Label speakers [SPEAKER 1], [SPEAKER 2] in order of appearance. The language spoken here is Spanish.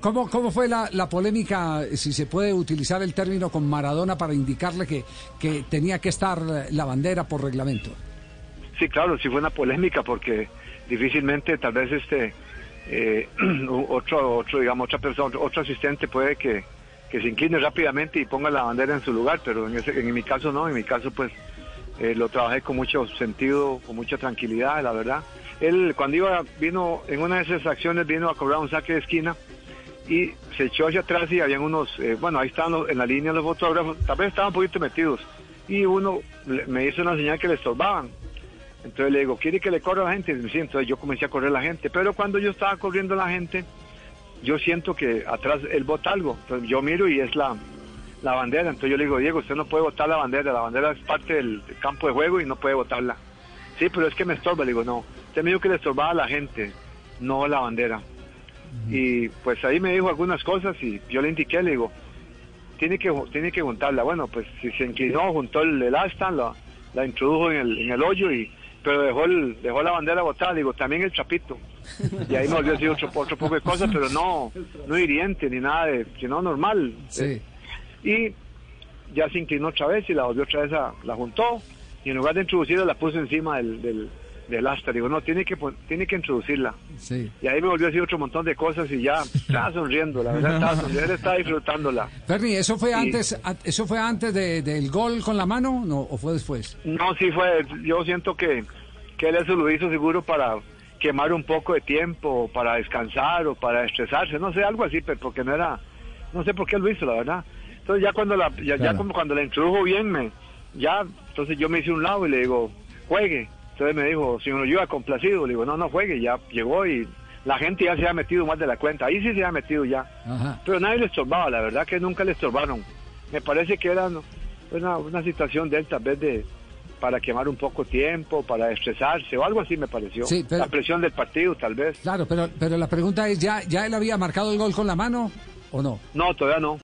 [SPEAKER 1] ¿Cómo, cómo fue la, la, polémica, si se puede utilizar el término con Maradona para indicarle que, que tenía que estar la bandera por reglamento?
[SPEAKER 2] Sí, claro, sí fue una polémica porque difícilmente tal vez este eh, otro, otro, digamos, otra persona, otro asistente puede que, que se incline rápidamente y ponga la bandera en su lugar, pero en, ese, en mi caso no, en mi caso pues eh, lo trabajé con mucho sentido, con mucha tranquilidad, la verdad. Él cuando iba, vino, en una de esas acciones vino a cobrar un saque de esquina y se echó hacia atrás y habían unos, eh, bueno, ahí estaban en la línea los fotógrafos, tal vez estaban un poquito metidos y uno me hizo una señal que le estorbaban. Entonces le digo, ¿quiere que le corra la gente? Sí, entonces yo comencé a correr la gente, pero cuando yo estaba corriendo la gente, yo siento que atrás él bota algo, entonces yo miro y es la, la bandera, entonces yo le digo, Diego, usted no puede botar la bandera, la bandera es parte del campo de juego y no puede botarla. Sí, pero es que me estorba, le digo, no, usted me dijo que le estorbaba a la gente, no la bandera. Y pues ahí me dijo algunas cosas y yo le indiqué, le digo, tiene que, tiene que juntarla. Bueno, pues si se inclinó, juntó el, el asta, la, la introdujo en el, en el hoyo y pero dejó el, dejó la bandera botada, digo, también el chapito. Y ahí me volvió a decir otro, otro poco de cosas, pero no, no hiriente ni nada de, sino normal.
[SPEAKER 1] Sí.
[SPEAKER 2] Y ya se inclinó otra vez y la volvió otra vez a, la juntó y en lugar de introducirla la puso encima del, del, del asta. Digo, no, tiene que, tiene que introducirla.
[SPEAKER 1] Sí.
[SPEAKER 2] Y ahí me volvió a decir otro montón de cosas y ya estaba sonriendo, la verdad estaba sonriendo, estaba disfrutándola.
[SPEAKER 1] Ferni, ¿eso fue antes eso fue antes de, del gol con la mano no, o fue después?
[SPEAKER 2] No, sí fue, yo siento que, que él eso lo hizo seguro para quemar un poco de tiempo, para descansar o para estresarse, no sé, algo así, pero porque no era, no sé por qué lo hizo, la verdad. Entonces ya cuando la, ya, ya como cuando la introdujo bien, me, ya, entonces yo me hice un lado y le digo, juegue. Entonces me dijo, si uno yo complacido, le digo, no, no juegue, ya llegó y la gente ya se ha metido más de la cuenta, ahí sí se ha metido ya.
[SPEAKER 1] Ajá.
[SPEAKER 2] Pero nadie le estorbaba, la verdad que nunca le estorbaron. Me parece que era ¿no? una, una situación de él tal vez de para quemar un poco tiempo, para estresarse o algo así me pareció.
[SPEAKER 1] Sí, pero-
[SPEAKER 2] la presión del partido tal vez.
[SPEAKER 1] Claro, pero, pero la pregunta es, ¿ya, ¿ya él había marcado el gol con la mano o no?
[SPEAKER 2] No, todavía no.